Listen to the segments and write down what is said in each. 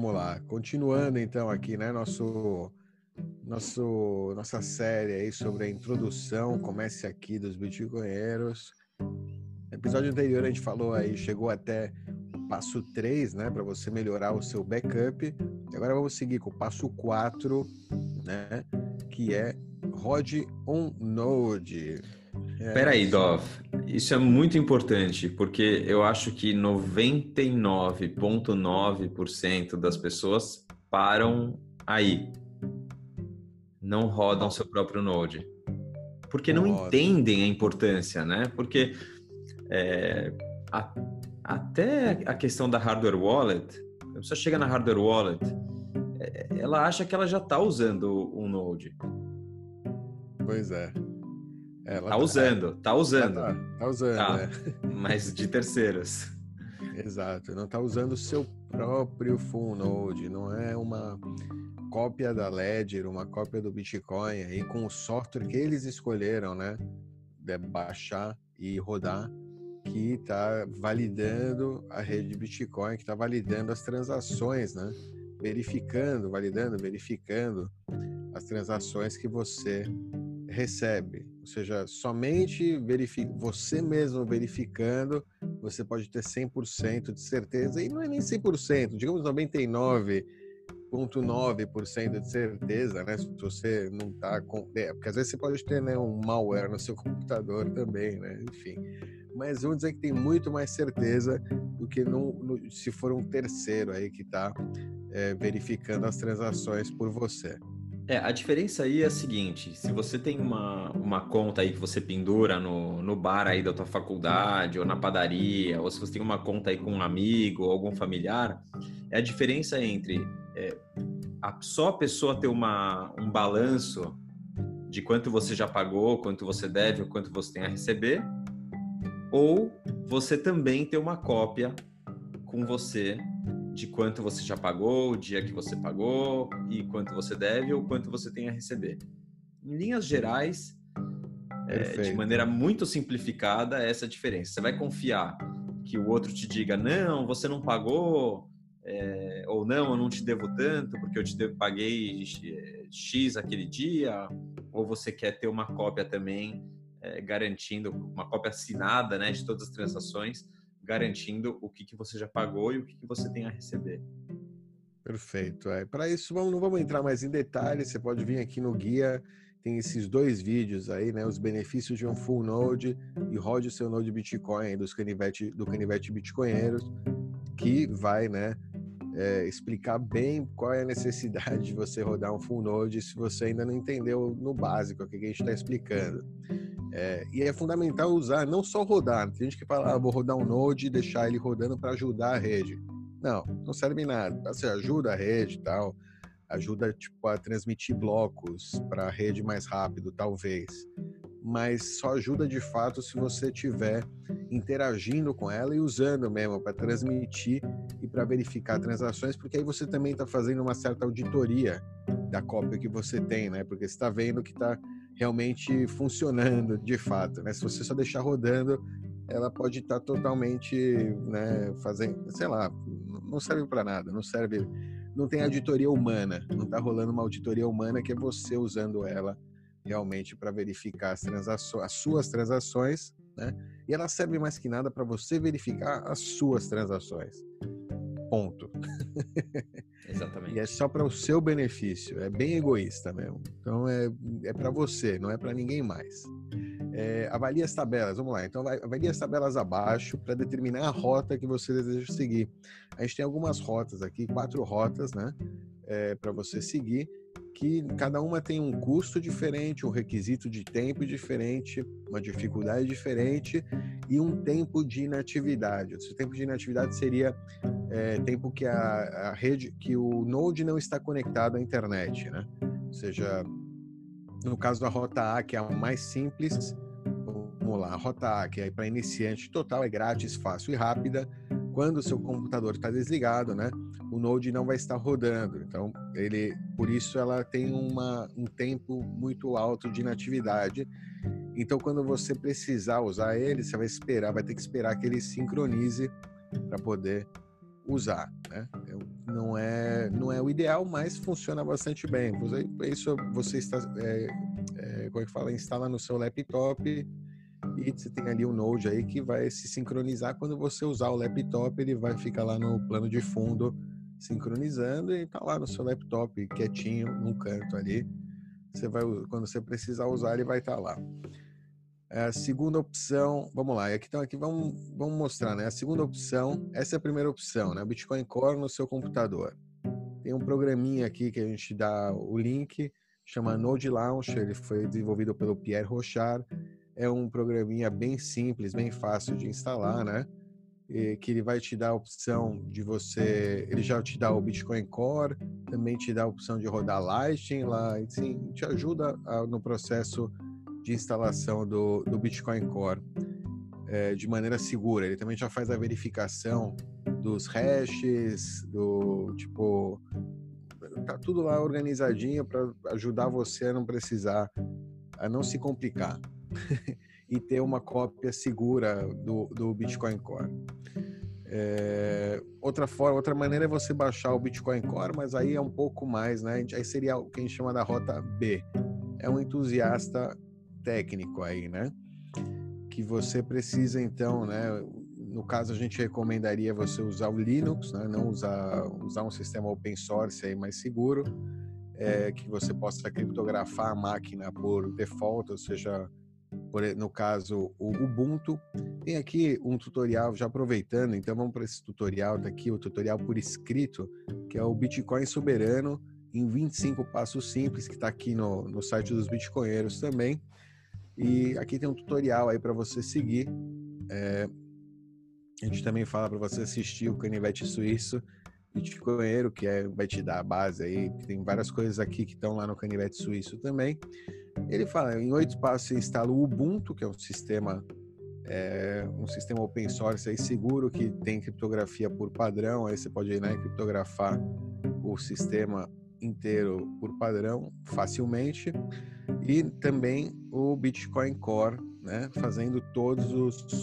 Vamos lá, continuando então aqui, né, nosso, nosso, nossa série aí sobre a introdução, comece aqui dos bitcoinheiros. No episódio anterior a gente falou aí, chegou até o passo 3, né, para você melhorar o seu backup. E agora vamos seguir com o passo 4, né, que é rode on node. É, Peraí, Dov, isso é muito importante, porque eu acho que 99,9% das pessoas param aí. Não rodam seu próprio Node. Porque não Nossa. entendem a importância, né? Porque é, a, até a questão da hardware wallet, a pessoa chega na hardware wallet, é, ela acha que ela já está usando um Node. Pois é. Ela tá, tá usando, tá usando. Tá, tá usando, tá, né? Mas de terceiros. Exato, não tá usando o seu próprio full node, não é uma cópia da Ledger, uma cópia do Bitcoin aí com o software que eles escolheram, né? De baixar e rodar, que está validando a rede Bitcoin, que está validando as transações, né? Verificando, validando, verificando as transações que você recebe. Ou seja, somente você mesmo verificando, você pode ter 100% de certeza, e não é nem 100%, digamos 99,9% de certeza, né? Se você não está com. É, porque às vezes você pode ter né, um malware no seu computador também, né? Enfim. Mas vamos dizer que tem muito mais certeza do que no, no, se for um terceiro aí que está é, verificando as transações por você. É, a diferença aí é a seguinte, se você tem uma, uma conta aí que você pendura no, no bar aí da tua faculdade, ou na padaria, ou se você tem uma conta aí com um amigo ou algum familiar, é a diferença entre é, a, só a pessoa ter uma, um balanço de quanto você já pagou, quanto você deve, ou quanto você tem a receber, ou você também ter uma cópia com você de quanto você já pagou, o dia que você pagou e quanto você deve ou quanto você tem a receber. Em linhas gerais, é, de maneira muito simplificada, essa é a diferença. Você vai confiar que o outro te diga, não, você não pagou, é, ou não, eu não te devo tanto porque eu te devo, paguei X aquele dia, ou você quer ter uma cópia também, é, garantindo, uma cópia assinada né, de todas as transações, garantindo o que, que você já pagou e o que, que você tem a receber. Perfeito. É. Para isso, vamos, não vamos entrar mais em detalhes, você pode vir aqui no guia, tem esses dois vídeos aí, né? Os benefícios de um full node e rode o seu node Bitcoin dos canivete, do canivete Bitcoinheiros, que vai, né? É, explicar bem qual é a necessidade de você rodar um full node se você ainda não entendeu no básico o que a gente está explicando. É, e é fundamental usar, não só rodar. Tem gente que fala, ah, vou rodar um Node e deixar ele rodando para ajudar a rede. Não, não serve nada. Você ajuda a rede e tal, ajuda tipo, a transmitir blocos para a rede mais rápido, talvez. Mas só ajuda de fato se você estiver interagindo com ela e usando mesmo para transmitir e para verificar transações, porque aí você também está fazendo uma certa auditoria da cópia que você tem, né? Porque você está vendo que está realmente funcionando de fato. Né? Se você só deixar rodando, ela pode estar tá totalmente né, fazendo, sei lá, não serve para nada, não serve, não tem auditoria humana, não está rolando uma auditoria humana que é você usando ela realmente para verificar as transações, as suas transações, né? E ela serve mais que nada para você verificar as suas transações. Ponto. Exatamente. e é só para o seu benefício, é bem egoísta mesmo. Então é, é para você, não é para ninguém mais. É, avalie as tabelas, vamos lá. Então, avalie as tabelas abaixo para determinar a rota que você deseja seguir. A gente tem algumas rotas aqui, quatro rotas, né? É, para você seguir que cada uma tem um custo diferente, um requisito de tempo diferente, uma dificuldade diferente e um tempo de inatividade. Esse tempo de inatividade seria é, tempo que a, a, rede, que o Node não está conectado à internet, né? Ou seja, no caso da rota A, que é a mais simples, vamos lá, a rota A, que é para iniciante total, é grátis, fácil e rápida. Quando o seu computador está desligado, né? o Node não vai estar rodando. Então, ele, por isso ela tem uma, um tempo muito alto de inatividade. Então, quando você precisar usar ele, você vai esperar, vai ter que esperar que ele sincronize para poder usar. Né? não é não é o ideal, mas funciona bastante bem. Isso você está, é, é, como é que fala, instala no seu laptop e você tem ali um Node aí que vai se sincronizar quando você usar o laptop, ele vai ficar lá no plano de fundo sincronizando e tá lá no seu laptop quietinho num canto ali. Você vai quando você precisar usar ele vai estar tá lá. A segunda opção, vamos lá, aqui então aqui vamos, vamos mostrar, né? A segunda opção, essa é a primeira opção, né? Bitcoin Core no seu computador. Tem um programinha aqui que a gente dá o link, chama Node Launcher, ele foi desenvolvido pelo Pierre Rochard. É um programinha bem simples, bem fácil de instalar, né? E que ele vai te dar a opção de você, ele já te dá o Bitcoin Core, também te dá a opção de rodar Lightning lá, assim, te ajuda a, no processo de instalação do, do Bitcoin Core é, de maneira segura. Ele também já faz a verificação dos hashes, do tipo. Tá tudo lá organizadinho para ajudar você a não precisar, a não se complicar e ter uma cópia segura do, do Bitcoin Core. É, outra forma, outra maneira é você baixar o Bitcoin Core, mas aí é um pouco mais, né? Aí seria o que a gente chama da rota B. É um entusiasta técnico aí, né? Que você precisa então, né? No caso a gente recomendaria você usar o Linux, né? Não usar usar um sistema open source aí mais seguro, é, que você possa criptografar a máquina por default, ou seja, no caso o Ubuntu. Tem aqui um tutorial, já aproveitando, então vamos para esse tutorial daqui, o tutorial por escrito, que é o Bitcoin soberano em 25 passos simples, que está aqui no, no site dos Bitcoinheiros também. E aqui tem um tutorial aí para você seguir. É, a gente também fala para você assistir o Canivete Suíço Bitcoinheiro, que é, vai te dar a base aí. Tem várias coisas aqui que estão lá no Canivete Suíço também. Ele fala, em oito passos você instala o Ubuntu, que é um sistema é, um sistema open source aí seguro que tem criptografia por padrão. Aí você pode né, criptografar o sistema inteiro por padrão facilmente e também o Bitcoin Core, né, fazendo todas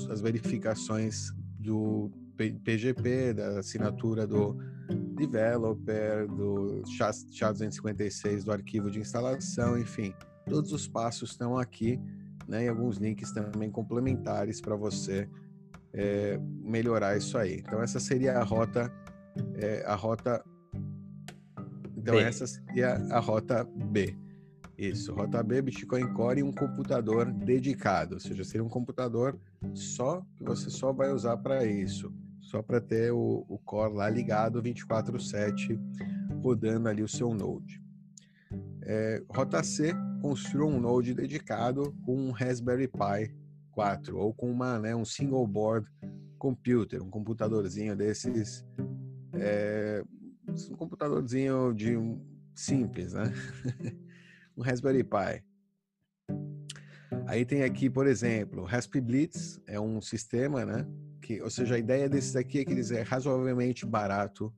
as verificações do PGP, da assinatura do developer, do SHA-256 do arquivo de instalação, enfim, todos os passos estão aqui, né, e alguns links também complementares para você é, melhorar isso aí. Então essa seria a rota, é, a rota então, B. essa seria a rota B. Isso, rota B, Bitcoin Core e um computador dedicado, ou seja, seria um computador só que você só vai usar para isso, só para ter o, o, Core lá ligado 24/7, rodando ali o seu Node. É, rota C, construa um Node dedicado com um Raspberry Pi 4 ou com uma, né, um single board computer, um computadorzinho desses é, um computadorzinho de simples, né? um Raspberry Pi. Aí tem aqui, por exemplo, Raspberry Blitz é um sistema, né? Que, ou seja, a ideia desses aqui é que eles é razoavelmente barato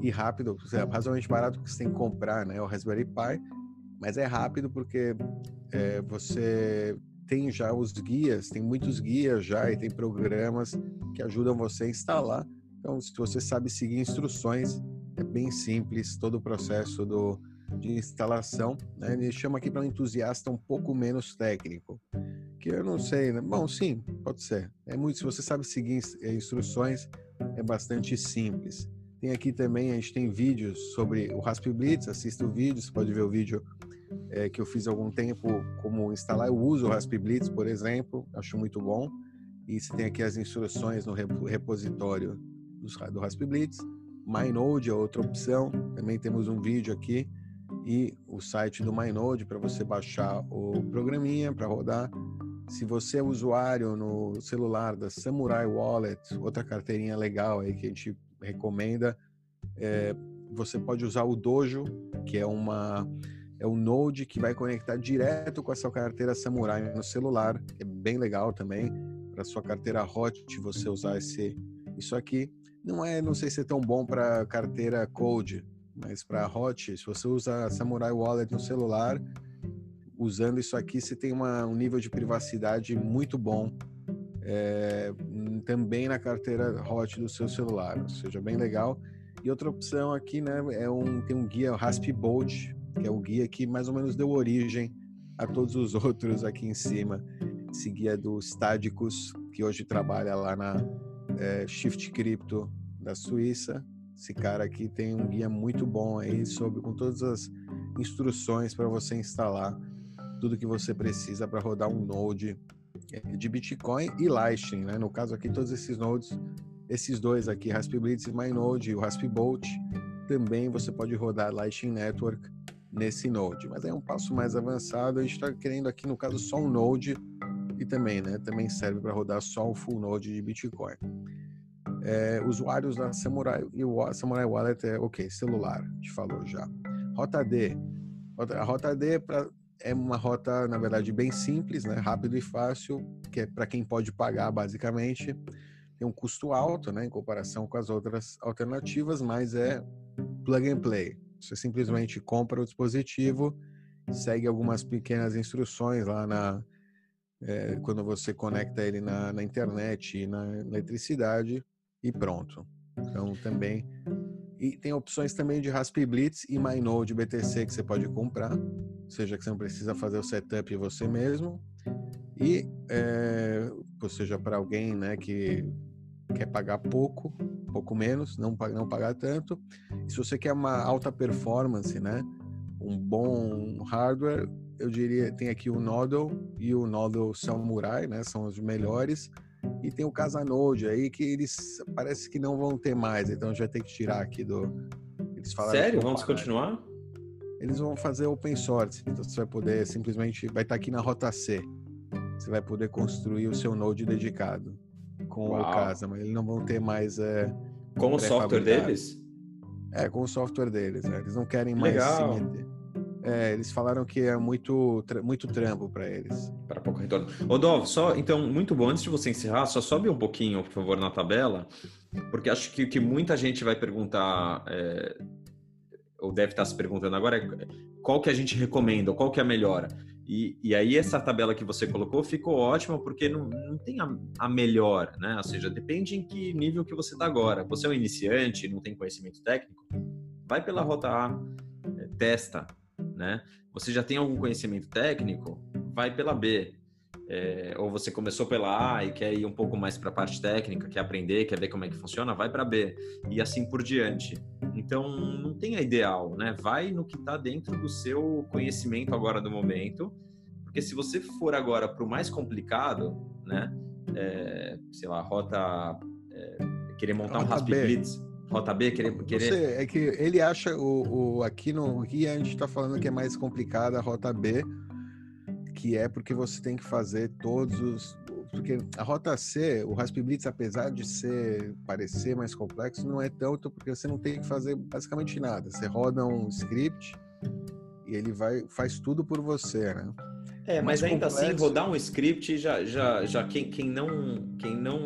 e rápido. Razoavelmente barato porque você tem que comprar, né? O Raspberry Pi, mas é rápido porque é, você tem já os guias, tem muitos guias já e tem programas que ajudam você a instalar. Então, se você sabe seguir instruções, é bem simples todo o processo do, de instalação. Né? Ele chama aqui para um entusiasta um pouco menos técnico. Que eu não sei, né? Bom, sim, pode ser. É muito, se você sabe seguir eh, instruções, é bastante simples. Tem aqui também, a gente tem vídeos sobre o Raspberry Blitz, assista o vídeo, você pode ver o vídeo é, que eu fiz há algum tempo, como instalar. Eu uso o Raspberry Blitz, por exemplo, acho muito bom. E você tem aqui as instruções no repositório do Raspberry Blitz. MyNode é outra opção. Também temos um vídeo aqui e o site do MyNode para você baixar o programinha para rodar. Se você é usuário no celular da Samurai Wallet, outra carteirinha legal aí que a gente recomenda, é, você pode usar o Dojo, que é uma é um Node que vai conectar direto com a sua carteira Samurai no celular, é bem legal também para sua carteira Hot você usar esse isso aqui. Não é, não sei se é tão bom para carteira Code, mas para Hot, se você usa Samurai Wallet no celular, usando isso aqui, você tem uma, um nível de privacidade muito bom é, também na carteira Hot do seu celular, ou seja, bem legal. E outra opção aqui, né, é um, tem um guia Rasp Bolt, que é o guia que mais ou menos deu origem a todos os outros aqui em cima. Esse guia do Stadicus, que hoje trabalha lá na é, Shift Crypto da Suíça. Esse cara aqui tem um guia muito bom aí sobre com todas as instruções para você instalar tudo que você precisa para rodar um node é, de Bitcoin e Lightning, né? No caso aqui todos esses nodes, esses dois aqui, Raspberry e MyNode e o Raspbolt, também você pode rodar Lightning Network nesse node. Mas é um passo mais avançado, a gente está querendo aqui no caso só um node e também, né? Também serve para rodar só o full node de Bitcoin é, usuários da Samurai e o Samurai Wallet é ok, celular, a gente falou já. Rota D. A rota D é, pra, é uma rota, na verdade, bem simples, né? rápido e fácil, que é para quem pode pagar, basicamente. Tem um custo alto, né, em comparação com as outras alternativas, mas é plug and play. Você simplesmente compra o dispositivo, segue algumas pequenas instruções lá na, é, quando você conecta ele na, na, internet e na eletricidade e pronto. Então também e tem opções também de Raspi Blitz e MyNode BTC que você pode comprar, ou seja, que você não precisa fazer o setup você mesmo. E, é, ou seja, para alguém né, que quer pagar pouco, pouco menos, não, não pagar tanto. E se você quer uma alta performance, né, um bom hardware, eu diria, tem aqui o Nodal e o Nodal Samurai, né, são os melhores. E tem o Casanode aí, que eles parece que não vão ter mais, então já tem que tirar aqui do. Eles falaram Sério? Vamos continuar? Eles vão fazer open source, então você vai poder simplesmente. Vai estar aqui na rota C. Você vai poder construir o seu node dedicado com Uau. o Casa, mas eles não vão ter mais. É, com o software deles? É, com o software deles. Né? Eles não querem mais Legal. se meter. É, eles falaram que é muito, muito trampo para eles. Para pouco retorno. Rodolfo, só, então, muito bom. Antes de você encerrar, só sobe um pouquinho, por favor, na tabela, porque acho que o que muita gente vai perguntar, é, ou deve estar se perguntando agora, é qual que a gente recomenda, qual que é a melhor. E, e aí essa tabela que você colocou ficou ótima, porque não, não tem a, a melhor, né? Ou seja, depende em que nível que você está agora. Você é um iniciante, não tem conhecimento técnico, vai pela rota A, é, testa, né? Você já tem algum conhecimento técnico, vai pela B. É, ou você começou pela A e quer ir um pouco mais para a parte técnica, quer aprender, quer ver como é que funciona, vai para B e assim por diante. Então não tem a ideal, né? Vai no que está dentro do seu conhecimento agora do momento, porque se você for agora para o mais complicado, né? É, sei lá, rota é, querer montar rota um Rasp Blitz, Rota B, querer. querer... É que ele acha o, o aqui no guia a gente está falando que é mais complicada a rota B, que é porque você tem que fazer todos os. Porque a rota C, o Rasp Blitz, apesar de ser parecer mais complexo, não é tanto porque você não tem que fazer basicamente nada. Você roda um script e ele vai faz tudo por você, né? É, mas ainda assim, complexo... assim, rodar um script já, já, já quem, quem não quem não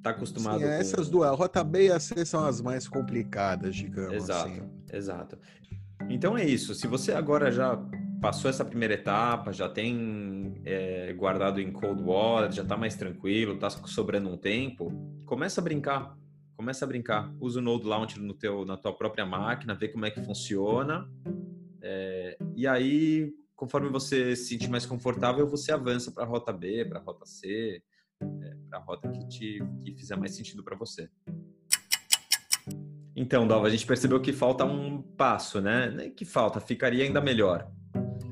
tá acostumado Sim, é, com... essas duas, a rota B e a C são as mais complicadas, digamos exato, assim. Exato. Então é isso. Se você agora já passou essa primeira etapa, já tem é, guardado em Cold Wallet, já está mais tranquilo, está sobrando um tempo, começa a brincar. Começa a brincar. Usa o Node Launcher no teu, na tua própria máquina, vê como é que funciona. É, e aí, conforme você se sentir mais confortável, você avança para a rota B, para a rota C, é, para a rota que te que fizer mais sentido para você. Então, Dalva, a gente percebeu que falta um passo, né? Que falta, ficaria ainda melhor.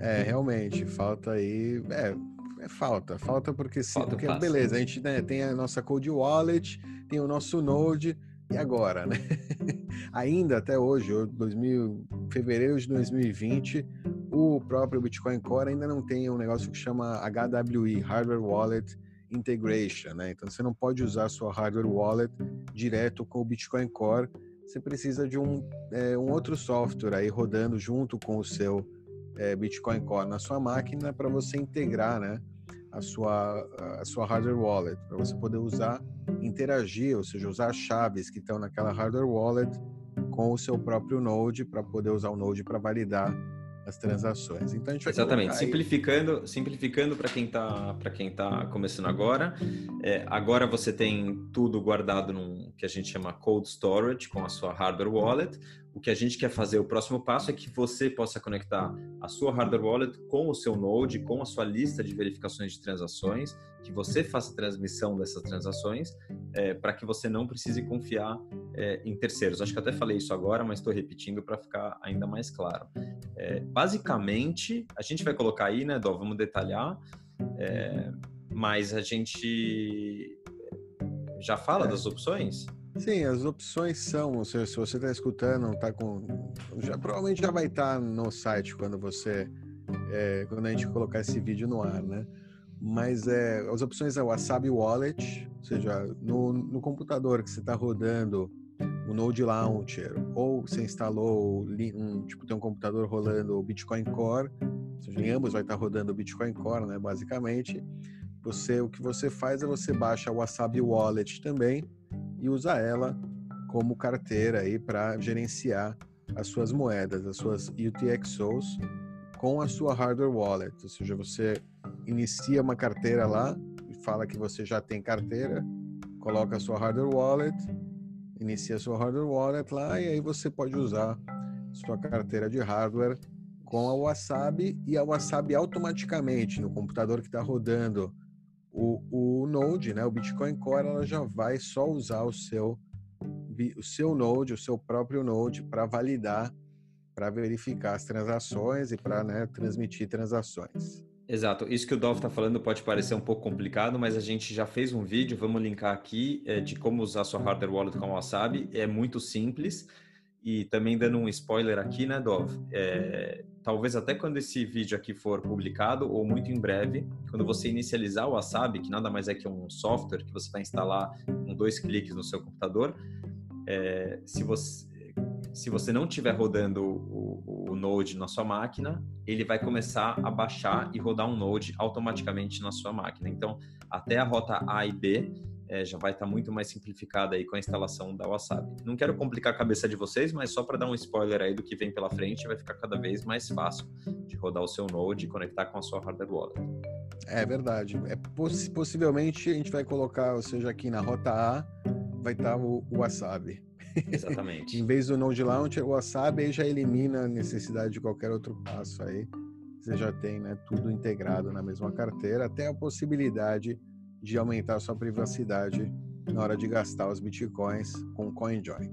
É, realmente, falta aí. É, é falta. Falta porque se. Falta porque, beleza, a gente né, tem a nossa Cold Wallet, tem o nosso Node, e agora, né? ainda até hoje, 2000, fevereiro de 2020, o próprio Bitcoin Core ainda não tem um negócio que chama HWI, Hardware Wallet integration, né? Então você não pode usar sua hardware wallet direto com o Bitcoin Core. Você precisa de um, é, um outro software aí rodando junto com o seu é, Bitcoin Core na sua máquina para você integrar, né? A sua, a sua hardware wallet, para você poder usar, interagir, ou seja, usar as chaves que estão naquela hardware wallet com o seu próprio Node para poder usar o Node para validar, as transações. Então a gente vai Exatamente. Simplificando, aí... simplificando para quem está para quem tá começando agora. É, agora você tem tudo guardado num que a gente chama cold storage com a sua hardware wallet. O que a gente quer fazer, o próximo passo é que você possa conectar a sua hardware wallet com o seu Node, com a sua lista de verificações de transações, que você faça transmissão dessas transações, é, para que você não precise confiar é, em terceiros. Acho que até falei isso agora, mas estou repetindo para ficar ainda mais claro. É, basicamente, a gente vai colocar aí, né, Dó, vamos detalhar, é, mas a gente já fala é. das opções? Sim, as opções são, se, se você está escutando, tá com, já provavelmente já vai estar tá no site quando você, é, quando a gente colocar esse vídeo no ar, né? Mas é, as opções é o Wasabi Wallet, ou seja, no, no computador que você está rodando o Node Launcher, ou você instalou um, tipo, tem um computador rolando o Bitcoin Core, ou seja, em ambos vai estar tá rodando o Bitcoin Core, né? Basicamente, você, o que você faz é você baixa o Wasabi Wallet também e usa ela como carteira aí para gerenciar as suas moedas, as suas UTXOs com a sua hardware wallet. Ou seja, você inicia uma carteira lá e fala que você já tem carteira, coloca a sua hardware wallet, inicia a sua hardware wallet lá e aí você pode usar sua carteira de hardware com a Wasabi e a Wasabi automaticamente no computador que está rodando o, o Node, né, o Bitcoin Core, ela já vai só usar o seu, o seu Node, o seu próprio Node, para validar, para verificar as transações e para né, transmitir transações. Exato. Isso que o Dolph está falando pode parecer um pouco complicado, mas a gente já fez um vídeo, vamos linkar aqui, é, de como usar sua hardware wallet com o Wasabi. É muito simples. E também dando um spoiler aqui, né, Dov? É, talvez até quando esse vídeo aqui for publicado, ou muito em breve, quando você inicializar o Wasabi, que nada mais é que um software que você vai instalar com dois cliques no seu computador, é, se, você, se você não estiver rodando o, o, Node na sua máquina, ele vai começar a baixar e rodar um Node automaticamente na sua máquina. Então, até a rota A e B é, já vai estar tá muito mais simplificada aí com a instalação da Wasabi. Não quero complicar a cabeça de vocês, mas só para dar um spoiler aí do que vem pela frente, vai ficar cada vez mais fácil de rodar o seu Node e conectar com a sua hardware wallet. É verdade. É poss possivelmente a gente vai colocar, ou seja, aqui na rota A vai estar tá o, o Wasabi. Exatamente. em vez do Node Launcher, o Wasabi aí já elimina a necessidade de qualquer outro passo aí. Você já tem né, tudo integrado na mesma carteira, até a possibilidade de aumentar a sua privacidade na hora de gastar os bitcoins com CoinJoin.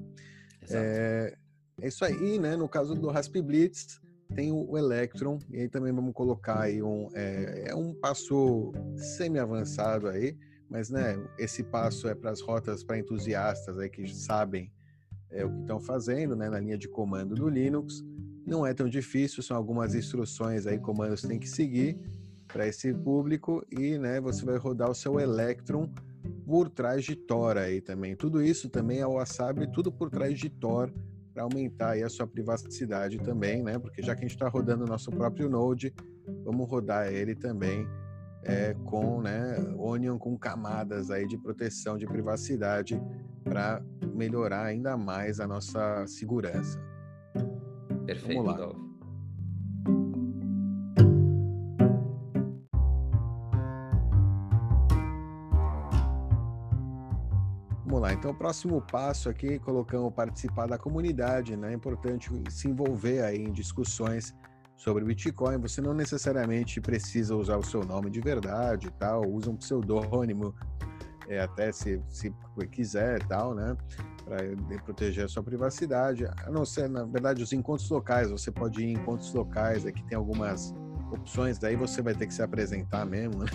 É, é, isso aí, né? No caso do Rasp Blitz, tem o Electron, e aí também vamos colocar aí um, é, é um passo semi-avançado aí, mas né, esse passo é para as rotas para entusiastas aí que sabem é, o que estão fazendo, né, na linha de comando do Linux. Não é tão difícil, são algumas instruções aí, comandos que tem que seguir, para esse público e né, você vai rodar o seu Electron por trás de Tor aí também. Tudo isso também é o Wasabi, tudo por trás de Tor para aumentar aí a sua privacidade também, né? Porque já que a gente está rodando o nosso próprio Node, vamos rodar ele também é, com né, Onion com camadas aí de proteção de privacidade para melhorar ainda mais a nossa segurança. Perfeito, vamos lá. Então, o próximo passo aqui, colocamos participar da comunidade, né? É importante se envolver aí em discussões sobre Bitcoin. Você não necessariamente precisa usar o seu nome de verdade e tal, usa um pseudônimo, é, até se, se quiser tal, né? Para proteger a sua privacidade. A não ser, na verdade, os encontros locais. Você pode ir em encontros locais, aqui tem algumas opções, daí você vai ter que se apresentar mesmo. Né?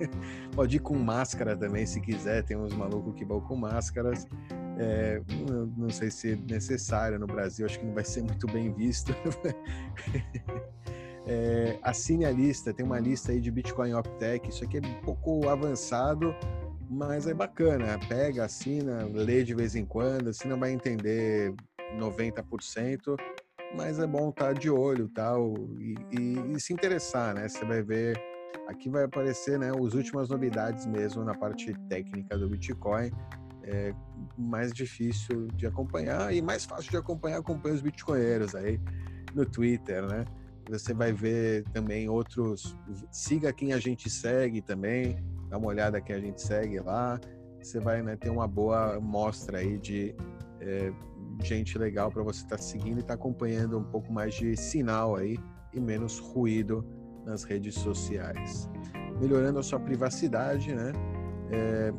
Pode ir com máscara também, se quiser. Tem uns malucos que vão com máscaras. É, não sei se é necessário no Brasil, acho que não vai ser muito bem visto. é, assine a lista, tem uma lista aí de Bitcoin Optech. Isso aqui é um pouco avançado, mas é bacana. Pega, assina, lê de vez em quando. Assim não vai entender 90%, mas é bom estar tá de olho tal e, e, e, se interessar, né? Você vai ver aqui vai aparecer, né, as últimas novidades mesmo na parte técnica do Bitcoin. É mais difícil de acompanhar e mais fácil de acompanhar acompanha os bitcoinheiros aí no Twitter, né? Você vai ver também outros. Siga quem a gente segue também. Dá uma olhada quem a gente segue lá. Você vai né, ter uma boa mostra aí de é, gente legal para você estar tá seguindo e estar tá acompanhando um pouco mais de sinal aí e menos ruído nas redes sociais. Melhorando a sua privacidade, né? É,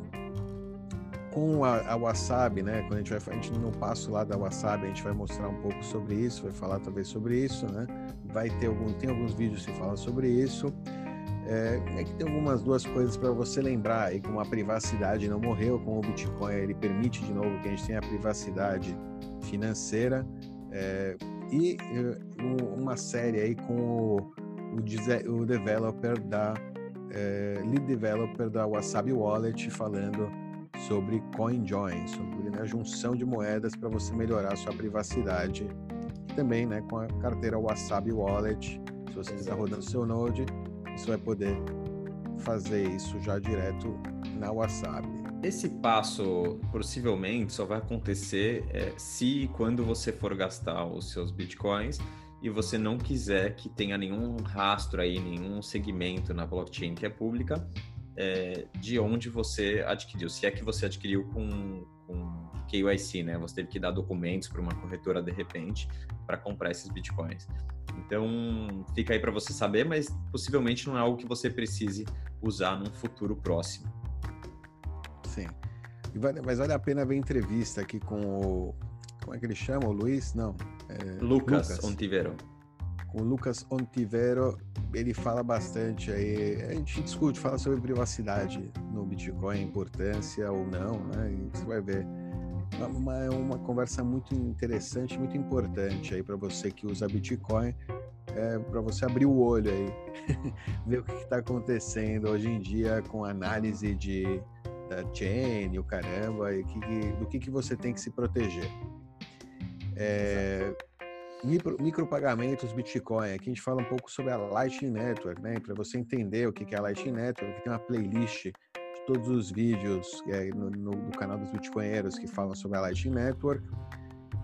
com a, a, Wasabi, né? Quando a gente vai, a gente no passo lá da Wasabi, a gente vai mostrar um pouco sobre isso, vai falar talvez sobre isso, né? Vai ter algum, tem alguns vídeos que falam sobre isso. É, é que tem algumas duas coisas para você lembrar aí, como a privacidade não morreu, com o Bitcoin ele permite de novo que a gente tenha a privacidade financeira é, e uma série aí com o, o, o developer da é, lead developer da Wasabi Wallet falando sobre CoinJoin, sobre né, a junção de moedas para você melhorar sua privacidade. E também né, com a carteira Wasabi Wallet, se você estiver rodando seu Node, você vai poder fazer isso já direto na Wasabi. Esse passo possivelmente só vai acontecer é, se quando você for gastar os seus bitcoins e você não quiser que tenha nenhum rastro aí, nenhum segmento na blockchain que é pública, é, de onde você adquiriu. Se é que você adquiriu com, com KYC, né? Você teve que dar documentos para uma corretora de repente para comprar esses bitcoins. Então, fica aí para você saber, mas possivelmente não é algo que você precise usar num futuro próximo. Sim. Vale, mas vale a pena ver entrevista aqui com o. Como é que ele chama? O Luiz? Não. É, Lucas, Lucas Ontivero. O Lucas Ontivero, ele fala bastante aí. A gente discute, fala sobre privacidade no Bitcoin, importância ou não, né? E você vai ver uma, uma conversa muito interessante, muito importante aí para você que usa Bitcoin, é, para você abrir o olho aí, ver o que está acontecendo hoje em dia com análise de da chain, o caramba, e que, do que, que você tem que se proteger. É, micro, micropagamentos Bitcoin, aqui a gente fala um pouco sobre a Lightning Network, né? Para você entender o que, é a Lightning Network, tem uma playlist todos os vídeos é, no, no, no, canal dos Bitcoinheiros que falam sobre a Lightning Network.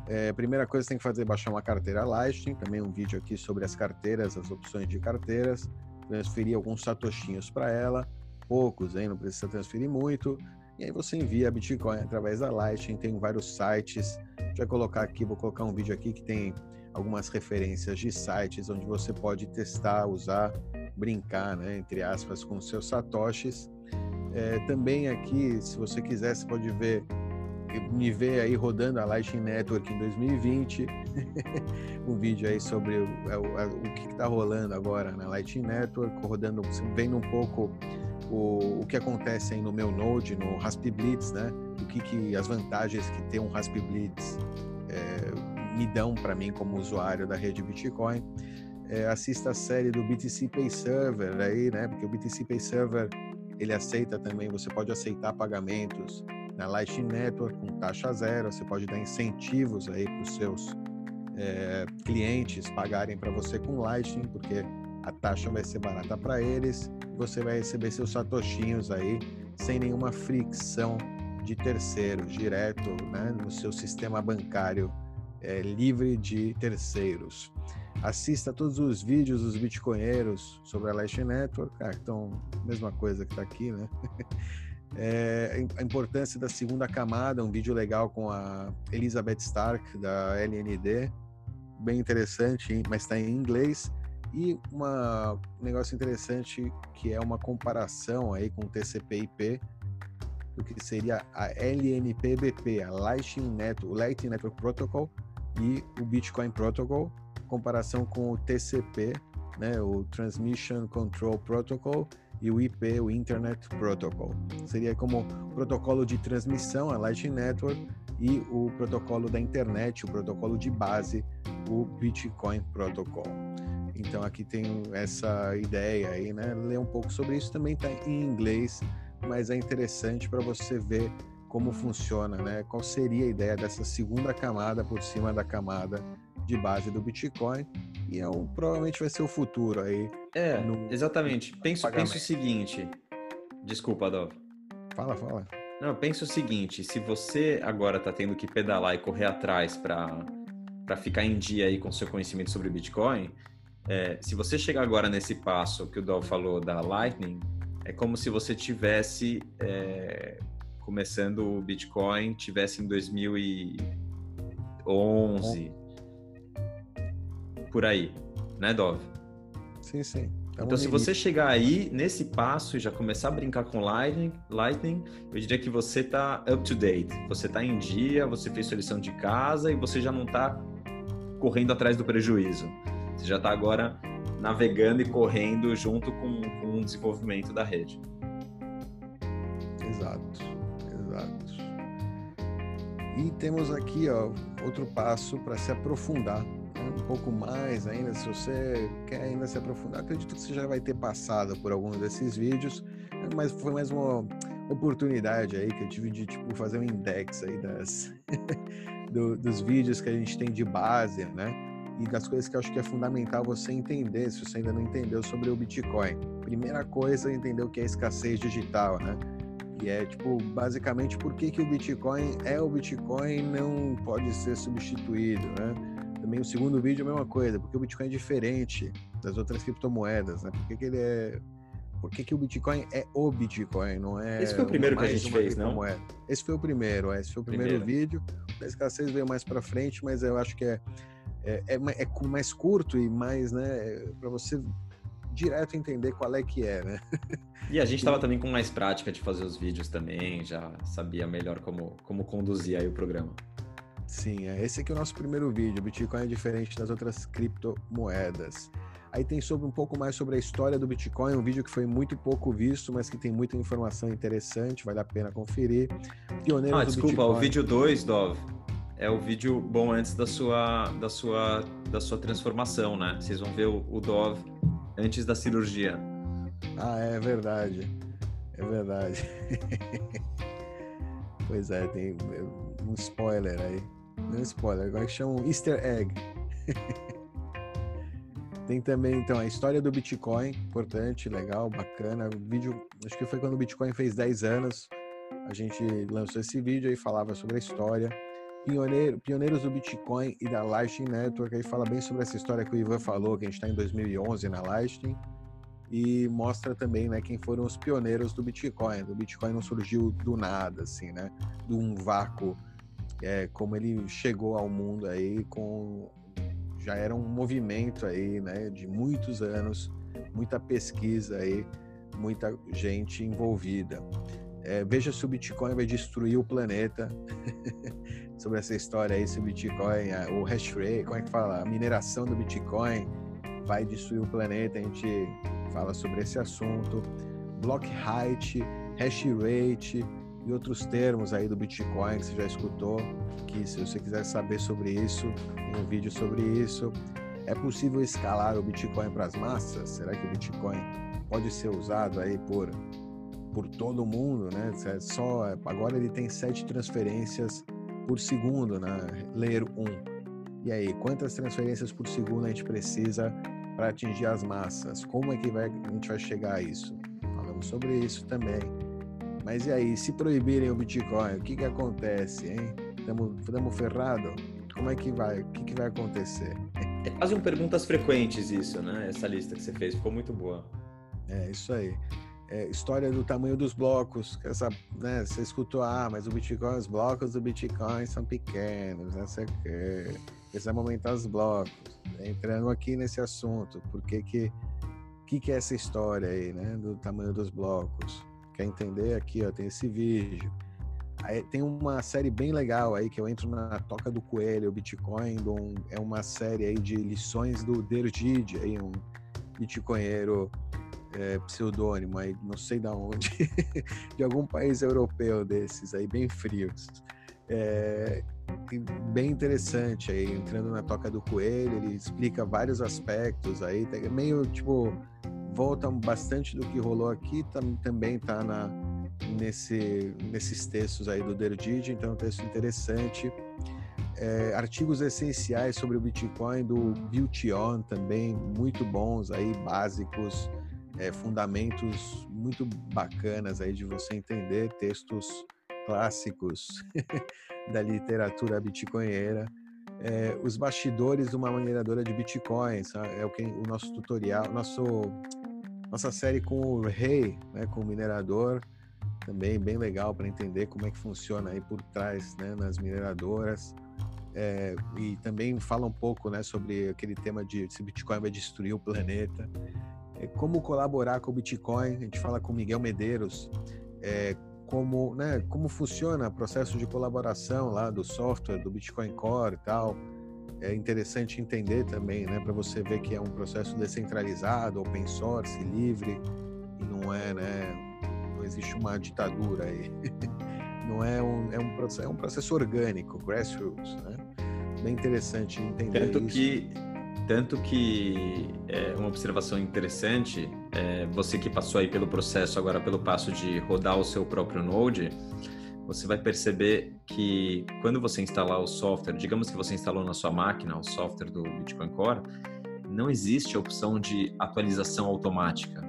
É, primeira coisa que você tem que fazer é baixar uma carteira Lightning, também um vídeo aqui sobre as carteiras, as opções de carteiras, transferir alguns satoshinhos para ela, poucos, hein, não precisa transferir muito, e aí você envia Bitcoin através da Lightning, tem vários sites, já colocar aqui, vou colocar um vídeo aqui que tem algumas referências de sites onde você pode testar, usar, brincar, né, entre aspas, com seus satoshis, é, também aqui, se você quiser, você pode ver me ver aí rodando a Lightning Network em 2020, um vídeo aí sobre o, o, o que está rolando agora na Lightning Network, rodando, vendo um pouco o, o que acontece aí no meu Node, no Raspblitz, né? O que, que as vantagens que ter um Raspblitz é, me dão para mim como usuário da rede Bitcoin. É, assista a série do BTC Pay Server aí, né? Porque o BTC Pay Server ele aceita também, você pode aceitar pagamentos na Lightning Network com taxa zero, você pode dar incentivos aí para os seus é, clientes pagarem para você com Lightning, porque a taxa vai ser barata para eles, você vai receber seus satoshinhos aí sem nenhuma fricção de terceiros, direto né, no seu sistema bancário é, livre de terceiros. Assista todos os vídeos dos bitcoinheiros sobre a Lightning Network. Ah, então, mesma coisa que está aqui, né? É, a importância da segunda camada, um vídeo legal com a Elizabeth Stark, da LND. Bem interessante, mas está em inglês. E uma, um negócio interessante que é uma comparação aí com o TCP/IP do que seria a LNPBP, a Lightning Network, o Lightning Network Protocol e o Bitcoin Protocol comparação com o TCP, né, o Transmission Control Protocol, e o IP, o Internet Protocol. Seria como protocolo de transmissão, a Lightning Network, e o protocolo da internet, o protocolo de base, o Bitcoin Protocol. Então aqui tem essa ideia aí, né? Ler um pouco sobre isso também está em inglês, mas é interessante para você ver como funciona, né? Qual seria a ideia dessa segunda camada por cima da camada de base do Bitcoin e é um, provavelmente vai ser o futuro aí. É, no, exatamente. Penso, penso o seguinte. Desculpa, Dov. Fala, fala. Não, penso o seguinte: se você agora está tendo que pedalar e correr atrás para ficar em dia aí com seu conhecimento sobre Bitcoin, é, se você chegar agora nesse passo que o Dol falou da Lightning, é como se você tivesse é, começando o Bitcoin, tivesse em 2011, por aí, né, Dov? Sim, sim. É então, se você chegar aí nesse passo e já começar a brincar com Lightning, Lightning, eu diria que você está up to date. Você está em dia, você fez sua lição de casa e você já não está correndo atrás do prejuízo. Você já está agora navegando e correndo junto com, com o desenvolvimento da rede. Exato, E temos aqui ó, outro passo para se aprofundar um pouco mais ainda, se você quer ainda se aprofundar, acredito que você já vai ter passado por algum desses vídeos, mas foi mais uma oportunidade aí que eu tive de tipo fazer um index aí das do, dos vídeos que a gente tem de base, né? E das coisas que eu acho que é fundamental você entender, se você ainda não entendeu sobre o Bitcoin. Primeira coisa, entender o que é escassez digital, né? E é tipo, basicamente, por que, que o Bitcoin é o Bitcoin e não pode ser substituído, né? Também o segundo vídeo é a mesma coisa, porque o Bitcoin é diferente das outras criptomoedas, né? Por que, que ele é. Por que, que o Bitcoin é o Bitcoin, não é. Esse foi o primeiro que a gente fez, não? Esse foi o primeiro, é, esse foi o primeiro, primeiro. vídeo. A escassez veio mais para frente, mas eu acho que é, é, é, é mais curto e mais, né, para você direto entender qual é que é, né? E a gente estava também com mais prática de fazer os vídeos também, já sabia melhor como, como conduzir aí o programa. Sim, é, esse aqui é o nosso primeiro vídeo. Bitcoin é diferente das outras criptomoedas. Aí tem sobre um pouco mais sobre a história do Bitcoin, um vídeo que foi muito pouco visto, mas que tem muita informação interessante, vale a pena conferir. Pioneiros ah, desculpa, Bitcoin. o vídeo 2, Dov, é o vídeo bom antes da sua, da sua, da sua transformação, né? Vocês vão ver o, o Dov antes da cirurgia. Ah, é verdade. É verdade. pois é, tem um spoiler aí. Não spoiler, agora que chamam Easter Egg. Tem também, então, a história do Bitcoin, importante, legal, bacana. Vídeo, acho que foi quando o Bitcoin fez 10 anos, a gente lançou esse vídeo e falava sobre a história. Pioneiro, pioneiros do Bitcoin e da Lightning Network, aí fala bem sobre essa história que o Ivan falou, que a gente está em 2011 na Lightning, e mostra também, né, quem foram os pioneiros do Bitcoin. O Bitcoin não surgiu do nada, assim, né, de um vácuo é, como ele chegou ao mundo aí com já era um movimento aí, né, de muitos anos, muita pesquisa aí, muita gente envolvida. É, veja se o Bitcoin vai destruir o planeta. Sobre essa história aí, se o Bitcoin, o hash rate, como é que fala? A mineração do Bitcoin vai destruir o planeta. A gente fala sobre esse assunto. Block height, hash rate, e outros termos aí do Bitcoin que você já escutou, que se você quiser saber sobre isso, tem um vídeo sobre isso. É possível escalar o Bitcoin para as massas? Será que o Bitcoin pode ser usado aí por por todo mundo, né? Só agora ele tem sete transferências por segundo na né? Layer 1. E aí, quantas transferências por segundo a gente precisa para atingir as massas? Como é que vai, a gente vai chegar a isso? Falamos sobre isso também. Mas e aí, se proibirem o Bitcoin, o que que acontece, hein? Estamos ferrados? Como é que vai? O que, que vai acontecer? É quase um perguntas frequentes isso, né? Essa lista que você fez ficou muito boa. É, isso aí. É, história do tamanho dos blocos. Essa, né, você escutou, ah, mas o Bitcoin, os blocos do Bitcoin são pequenos, não sei o quê. Precisamos aumentar os blocos. Entrando aqui nesse assunto, por que que, que, que é essa história aí, né, do tamanho dos blocos? quer entender, aqui ó, tem esse vídeo. Aí, tem uma série bem legal aí que eu entro na Toca do Coelho, o Bitcoin, um, é uma série aí de lições do Dergid, aí um bitcoinheiro é, pseudônimo aí, não sei da onde, de algum país europeu desses aí, bem frios. É, bem interessante aí, entrando na Toca do Coelho, ele explica vários aspectos aí, meio tipo volta bastante do que rolou aqui, tam, também está na, nesse, nesses textos aí do Derdid, então é um texto interessante. É, artigos essenciais sobre o Bitcoin do Biltion também, muito bons aí, básicos, é, fundamentos muito bacanas aí de você entender, textos clássicos da literatura bitcoinheira. é, os bastidores de uma mineradora de bitcoins. É o que o nosso tutorial, nosso nossa série com o Rei, né, com o minerador, também bem legal para entender como é que funciona aí por trás, né, nas mineradoras. É, e também fala um pouco, né, sobre aquele tema de se Bitcoin vai destruir o planeta. É, como colaborar com o Bitcoin? A gente fala com Miguel Medeiros. É, como, né, como funciona o processo de colaboração lá do software do Bitcoin Core e tal. É interessante entender também, né, para você ver que é um processo descentralizado, open source, livre e não é, né, não existe uma ditadura aí. não é um, é um processo, é um processo orgânico, grassroots, né? Bem interessante entender tanto isso. Que, tanto que é uma observação interessante, é, você que passou aí pelo processo agora pelo passo de rodar o seu próprio Node, você vai perceber que quando você instalar o software, digamos que você instalou na sua máquina o software do Bitcoin Core, não existe a opção de atualização automática.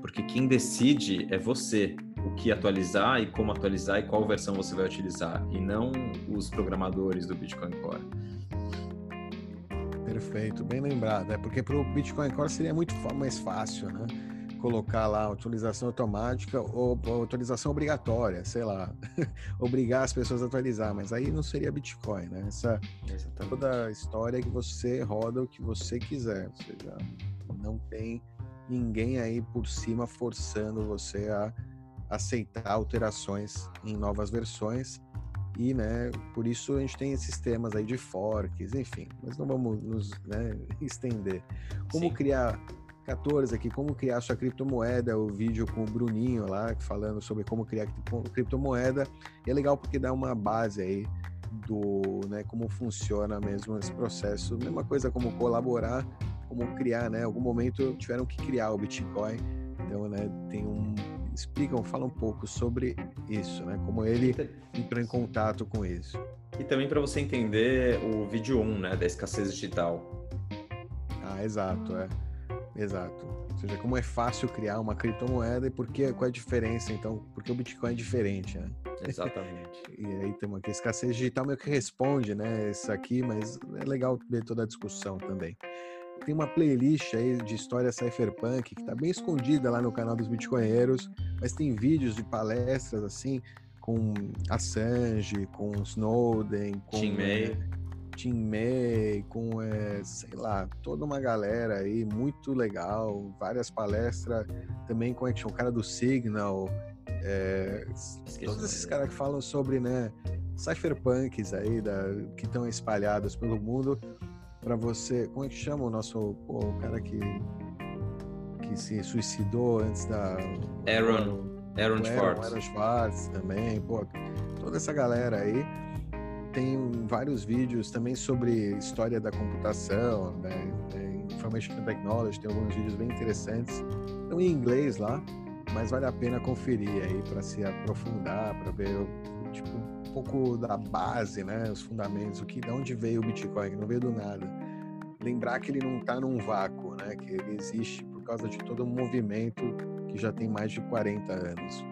Porque quem decide é você o que atualizar e como atualizar e qual versão você vai utilizar, e não os programadores do Bitcoin Core. Perfeito, bem lembrado. É porque para o Bitcoin Core seria muito mais fácil, né? Colocar lá atualização automática ou, ou atualização obrigatória, sei lá, obrigar as pessoas a atualizar, mas aí não seria Bitcoin, né? Essa Exatamente. toda a história que você roda o que você quiser, ou seja, não tem ninguém aí por cima forçando você a aceitar alterações em novas versões e, né, por isso a gente tem esses temas aí de forks, enfim, mas não vamos nos né, estender. Como Sim. criar 14 aqui, como criar sua criptomoeda, o vídeo com o Bruninho lá, falando sobre como criar criptomoeda. E é legal porque dá uma base aí do, né, como funciona mesmo esse processo. Mesma coisa como colaborar, como criar, né? Em algum momento tiveram que criar o Bitcoin. Então, né, tem um explicam, falam um pouco sobre isso, né? Como ele entrou em contato com isso. E também para você entender o vídeo 1, né, da escassez digital. Ah, exato, é. Exato. Ou seja, como é fácil criar uma criptomoeda e por que, qual é a diferença, então, porque o Bitcoin é diferente, né? Exatamente. e aí tem uma escassez digital meio que responde, né, isso aqui, mas é legal ver toda a discussão também. Tem uma playlist aí de história cypherpunk que está bem escondida lá no canal dos Bitcoinheiros, mas tem vídeos de palestras assim com Assange, com Snowden, com Tim May, Tim May com é, sei lá, toda uma galera aí muito legal, várias palestras também com o cara do Signal, é, todos esses caras que falam sobre né, cypherpunks aí da, que estão espalhados pelo mundo para você. Como é que chama o nosso o cara que que se suicidou antes da Aaron Aaron Schwartz. Aaron Schwartz também, pô, toda essa galera aí tem vários vídeos também sobre história da computação, né? Information Technology, tem alguns vídeos bem interessantes. Estão em inglês lá, mas vale a pena conferir aí para se aprofundar, para ver tipo pouco da base, né, os fundamentos, o que, de onde veio o Bitcoin, não veio do nada. Lembrar que ele não está num vácuo, né, que ele existe por causa de todo um movimento que já tem mais de 40 anos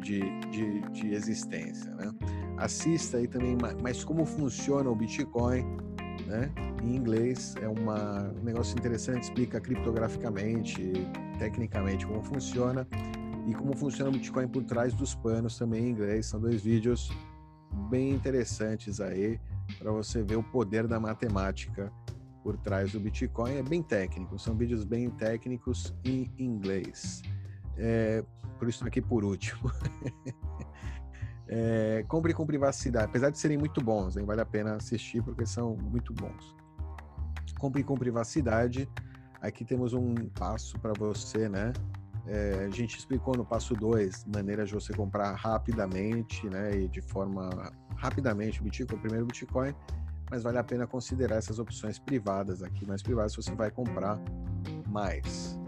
de, de, de existência, né. Assista aí também, mas como funciona o Bitcoin, né, em inglês, é uma, um negócio interessante, explica criptograficamente, tecnicamente como funciona e como funciona o Bitcoin por trás dos panos também em inglês. São dois vídeos bem interessantes aí para você ver o poder da matemática por trás do Bitcoin. É bem técnico, são vídeos bem técnicos em inglês. É, por isso aqui por último. é, compre com privacidade, apesar de serem muito bons, hein? vale a pena assistir porque são muito bons. Compre com privacidade. Aqui temos um passo para você, né? É, a gente explicou no passo 2 maneiras de você comprar rapidamente, né, e de forma rapidamente o Bitcoin, o primeiro Bitcoin, mas vale a pena considerar essas opções privadas aqui, mais privadas, se você vai comprar mais.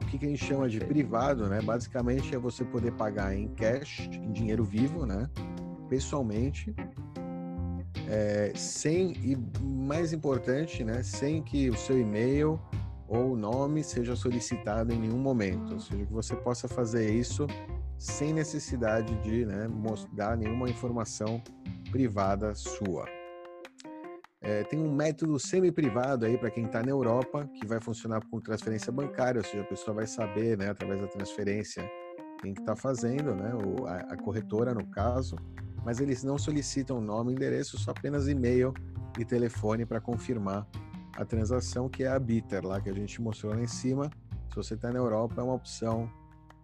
O que, que a gente chama de privado, né? Basicamente é você poder pagar em cash, em dinheiro vivo, né? Pessoalmente, é, sem e mais importante, né? Sem que o seu e-mail ou nome seja solicitado em nenhum momento, ou seja, que você possa fazer isso sem necessidade de né, dar nenhuma informação privada sua. É, tem um método semi-privado aí para quem está na Europa, que vai funcionar com transferência bancária, ou seja, a pessoa vai saber, né, através da transferência, quem que está fazendo, né, o, a, a, corretora no caso, mas eles não solicitam nome, endereço, só apenas e-mail e telefone para confirmar a transação, que é a Bitter, lá que a gente mostrou lá em cima. Se você está na Europa, é uma opção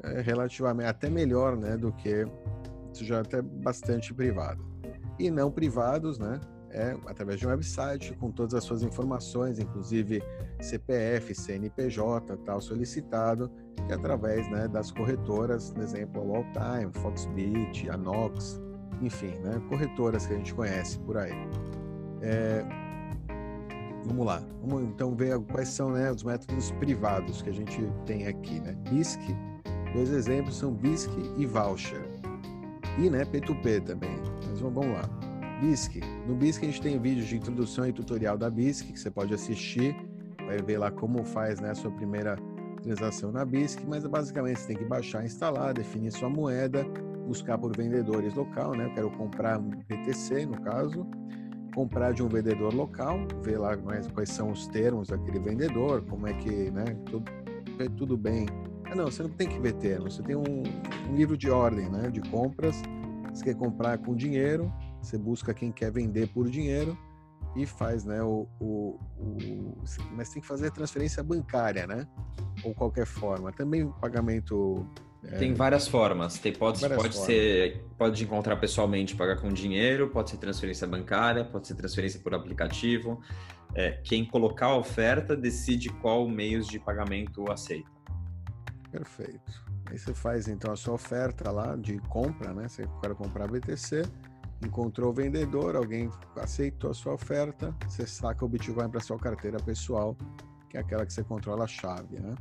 é, relativamente até melhor, né, do que já até bastante privado. E não privados, né, é através de um website com todas as suas informações, inclusive CPF, CNPJ, tal solicitado, e através né, das corretoras, por exemplo, a Walltime, Foxbit, a Nox, enfim, né, corretoras que a gente conhece por aí. É, vamos lá, vamos então ver quais são né, os métodos privados que a gente tem aqui. Né? BISC, dois exemplos são BISC e Voucher. E né, P2P também. Mas vamos lá. BISC. No BISC a gente tem vídeos de introdução e tutorial da BISC que você pode assistir, vai ver lá como faz né, a sua primeira transação na BISC, mas basicamente você tem que baixar, instalar, definir sua moeda, buscar por vendedores local, né? Eu quero comprar BTC, no caso, comprar de um vendedor local, ver lá quais, quais são os termos daquele vendedor, como é que, né? Tudo, tudo bem. Ah, não, você não tem que ver termos, você tem um, um livro de ordem, né? De compras, você quer comprar com dinheiro, você busca quem quer vender por dinheiro e faz, né? O, o, o, mas tem que fazer transferência bancária, né? Ou qualquer forma. Também pagamento. É... Tem várias formas. Tem, pode, várias pode formas. ser, pode encontrar pessoalmente, pagar com dinheiro, pode ser transferência bancária, pode ser transferência por aplicativo. É, quem colocar a oferta decide qual meios de pagamento aceita. Perfeito. Aí você faz então a sua oferta lá de compra, né? Você quer comprar BTC encontrou o vendedor, alguém aceitou a sua oferta, você saca o Bitcoin para sua carteira pessoal, que é aquela que você controla a chave, né?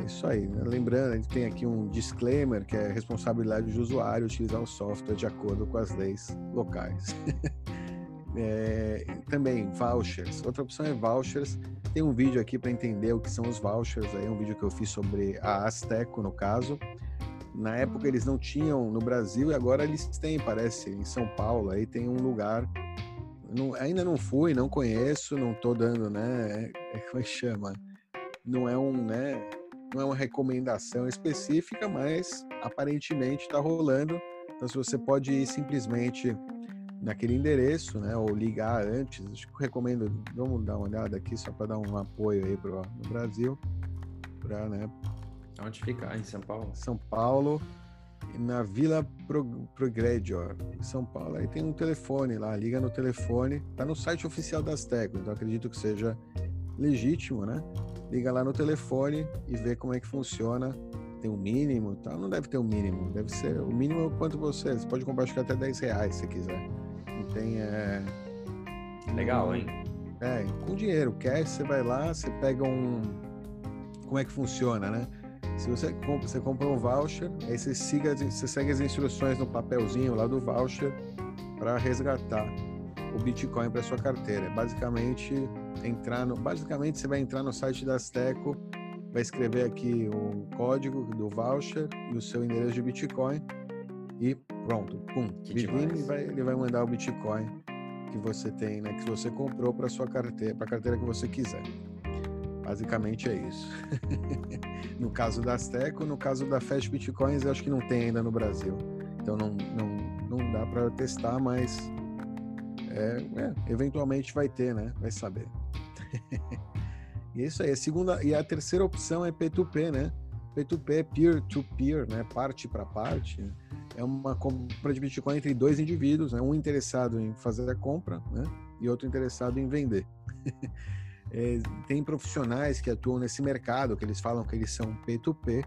É isso aí. Né? Lembrando, a gente tem aqui um disclaimer que é responsabilidade do usuário utilizar o software de acordo com as leis locais. é, também vouchers. Outra opção é vouchers. Tem um vídeo aqui para entender o que são os vouchers. Aí um vídeo que eu fiz sobre a Azteco, no caso. Na época eles não tinham no Brasil e agora eles têm, parece, em São Paulo. Aí tem um lugar. Não, ainda não fui, não conheço, não tô dando, né? É, como é que chama? Não é um, né? Não é uma recomendação específica, mas aparentemente está rolando. Então, se você pode ir simplesmente naquele endereço, né? Ou ligar antes, acho que eu recomendo. Vamos dar uma olhada aqui só para dar um apoio aí pro no Brasil, para né, Onde fica? Em São Paulo? São Paulo, na Vila Pro, Progredio, em São Paulo. Aí tem um telefone lá, liga no telefone, tá no site oficial das Tecos, então acredito que seja legítimo, né? Liga lá no telefone e vê como é que funciona. Tem um mínimo, tá? Não deve ter um mínimo, deve ser o mínimo é quanto você. Você pode comprar acho que até 10 reais se quiser. Não tem. É... Legal, hein? É, com dinheiro, cash, você vai lá, você pega um. Como é que funciona, né? Se você compra, você compra um voucher, aí você, siga, você segue as instruções no papelzinho lá do voucher para resgatar o Bitcoin para sua carteira. É basicamente entrar no, basicamente você vai entrar no site da Azteco, vai escrever aqui o código do voucher e o seu endereço de Bitcoin e pronto, pum, Bitcoin vai, ele vai mandar o Bitcoin que você tem, né, que você comprou para sua carteira, para a carteira que você quiser. Basicamente é isso. no caso da Azteco, no caso da Fast Bitcoins, eu acho que não tem ainda no Brasil. Então não, não, não dá para testar, mas é, é, eventualmente vai ter, né? Vai saber. e é isso aí. A segunda e a terceira opção é P2P, né? P2P é peer-to-peer, né? Parte para parte. É uma compra de Bitcoin entre dois indivíduos, né? Um interessado em fazer a compra, né? E outro interessado em vender. É, tem profissionais que atuam nesse mercado, que eles falam que eles são P2P,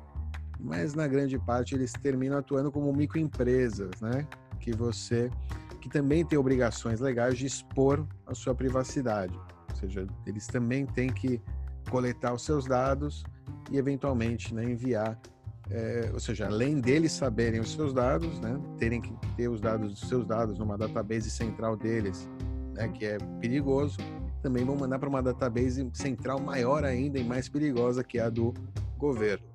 mas na grande parte eles terminam atuando como microempresas, né? Que você que também tem obrigações legais de expor a sua privacidade. Ou seja, eles também têm que coletar os seus dados e eventualmente né, enviar, é, ou seja, além deles saberem os seus dados, né, terem que ter os dados, os seus dados numa database central deles, né, que é perigoso, também vão mandar para uma database central maior ainda e mais perigosa, que é a do governo.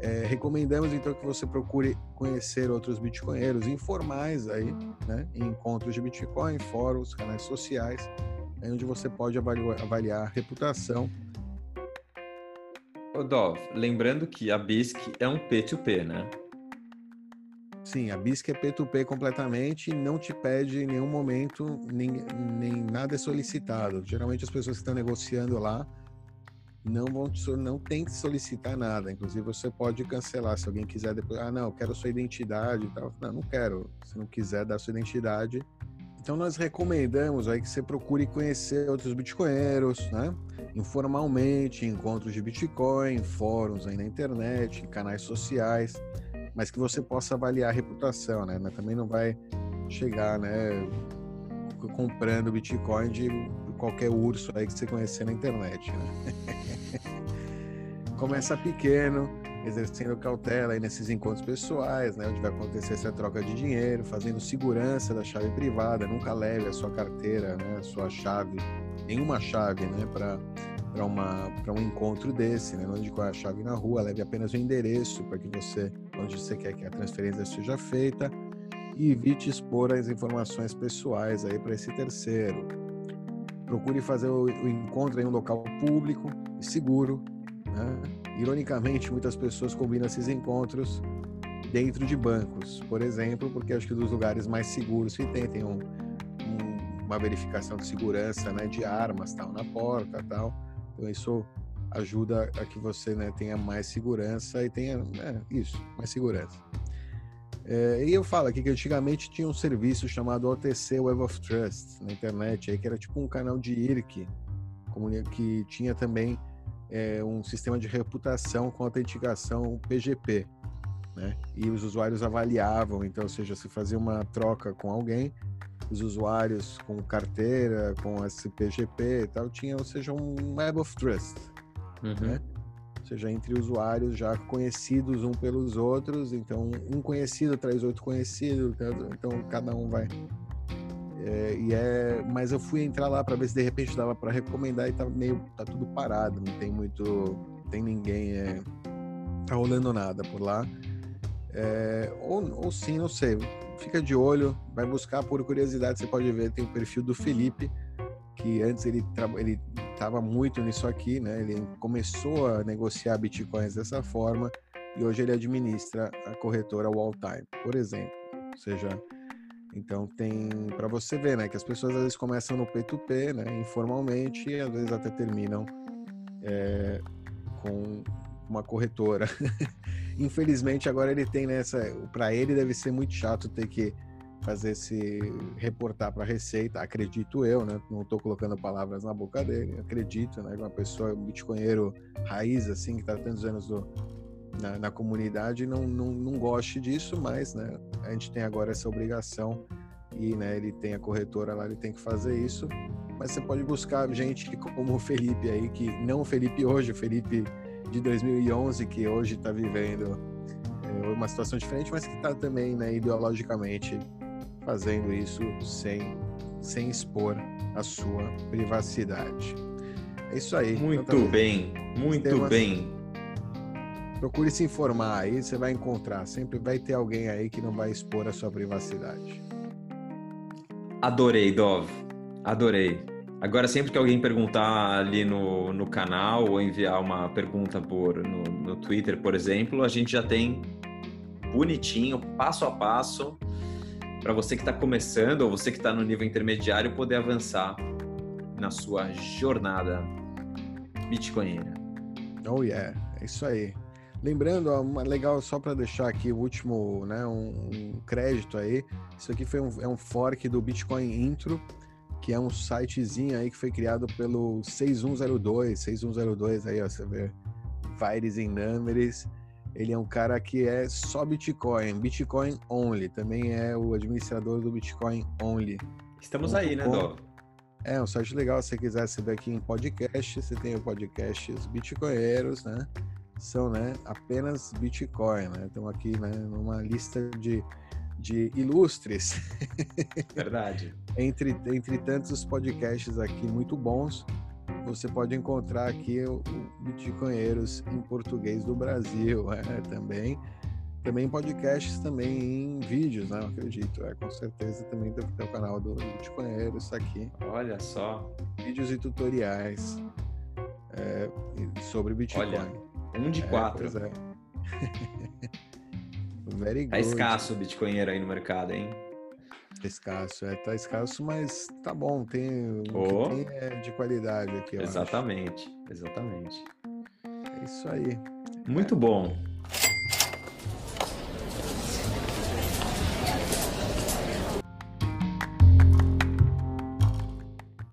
É, recomendamos então que você procure conhecer outros bitcoinheiros informais aí, né, em encontros de Bitcoin, fóruns, canais sociais, é onde você pode avaliar, avaliar a reputação. Ô Dov, lembrando que a BISC é um P2P, né? Sim, a BISC é P2P completamente e não te pede em nenhum momento, nem, nem nada é solicitado. Geralmente as pessoas que estão negociando lá não vão não tem que solicitar nada. Inclusive você pode cancelar se alguém quiser depois. Ah, não, quero sua identidade e tal. Não, não quero. Se não quiser dar sua identidade, então nós recomendamos aí que você procure conhecer outros bitcoinheiros, né? Informalmente, encontros de Bitcoin, fóruns aí na internet, canais sociais, mas que você possa avaliar a reputação, né? Mas também não vai chegar, né, comprando Bitcoin de qualquer urso aí que você conhecer na internet, né? Começa pequeno, exercendo cautela nesses encontros pessoais, né, onde vai acontecer essa troca de dinheiro, fazendo segurança da chave privada, nunca leve a sua carteira, né, a sua chave, nenhuma chave, né, para para uma para um encontro desse, né, onde com a chave na rua, leve apenas o endereço para que você onde você quer que a transferência seja feita e evite expor as informações pessoais aí para esse terceiro. Procure fazer o encontro em um local público e seguro, né? Ironicamente, muitas pessoas combinam esses encontros dentro de bancos, por exemplo, porque acho que dos lugares mais seguros que tem, tem um, um, uma verificação de segurança né, de armas tal na porta tal. Então isso ajuda a que você né, tenha mais segurança e tenha né, isso, mais segurança. É, e eu falo aqui que antigamente tinha um serviço chamado OTC Web of Trust na internet, aí, que era tipo um canal de IRC, que tinha também é, um sistema de reputação com autenticação PGP. Né? E os usuários avaliavam, então, ou seja, se fazia uma troca com alguém, os usuários com carteira, com esse PGP e tal, tinham, ou seja, um Web of Trust, uhum. né? Ou seja, entre usuários já conhecidos um pelos outros, então um conhecido traz outro conhecido, então cada um vai é, e é, mas eu fui entrar lá para ver se de repente dava para recomendar e tá meio tá tudo parado, não tem muito, tem ninguém, é, tá rolando nada por lá. É, ou, ou sim, não sei. Fica de olho, vai buscar por curiosidade, você pode ver, tem o perfil do Felipe, que antes ele ele estava muito nisso aqui, né? Ele começou a negociar bitcoins dessa forma e hoje ele administra a corretora Walltime, por exemplo. Ou seja, então tem para você ver, né, que as pessoas às vezes começam no P2P, né, informalmente e às vezes até terminam é, com uma corretora. Infelizmente agora ele tem nessa, para ele deve ser muito chato ter que fazer se reportar para a Receita, acredito eu, né? Não estou colocando palavras na boca dele, acredito, né? Uma pessoa, um bitcoinheiro raiz, assim, que está tantos anos do, na, na comunidade não, não, não goste disso, mas né, a gente tem agora essa obrigação e né, ele tem a corretora lá, ele tem que fazer isso. Mas você pode buscar gente como o Felipe aí, que não o Felipe hoje, o Felipe de 2011, que hoje está vivendo é, uma situação diferente, mas que está também né, ideologicamente fazendo isso sem, sem expor a sua privacidade. É isso aí. Muito então, tá bem, muito temas, bem procure se informar aí, você vai encontrar. Sempre vai ter alguém aí que não vai expor a sua privacidade. Adorei, Dov. Adorei. Agora, sempre que alguém perguntar ali no, no canal ou enviar uma pergunta por, no, no Twitter, por exemplo, a gente já tem bonitinho, passo a passo, para você que está começando ou você que está no nível intermediário poder avançar na sua jornada bitcoinera. Oh yeah, é isso aí. Lembrando, ó, uma legal só para deixar aqui o último, né, um, um, crédito aí. Isso aqui foi um, é um fork do Bitcoin Intro, que é um sitezinho aí que foi criado pelo 6102, 6102 aí, ó, você vê, Vires em Numbers. Ele é um cara que é só Bitcoin, Bitcoin Only, também é o administrador do Bitcoin Only. Estamos aí, né, Dó? É um site legal, se você quiser saber aqui em podcast, você tem o podcast Os Bitcoinheiros, né? São né, apenas Bitcoin. Né? Estamos aqui né, numa lista de, de ilustres. Verdade. entre, entre tantos podcasts aqui muito bons, você pode encontrar aqui o, o Bitcoinheiros em português do Brasil né, também. também podcasts também em vídeos, né? Eu acredito. É, com certeza também deve ter o canal do Bitcoinheiro, isso aqui. Olha só. Vídeos e tutoriais é, sobre Bitcoin. Olha, um de é, quatro. É, Very tá escasso o Bitcoinheiro aí no mercado, hein? Escasso, é, tá escasso, mas tá bom, tem o que tem é de qualidade aqui. Exatamente, acho. exatamente. É isso aí. Muito é. bom.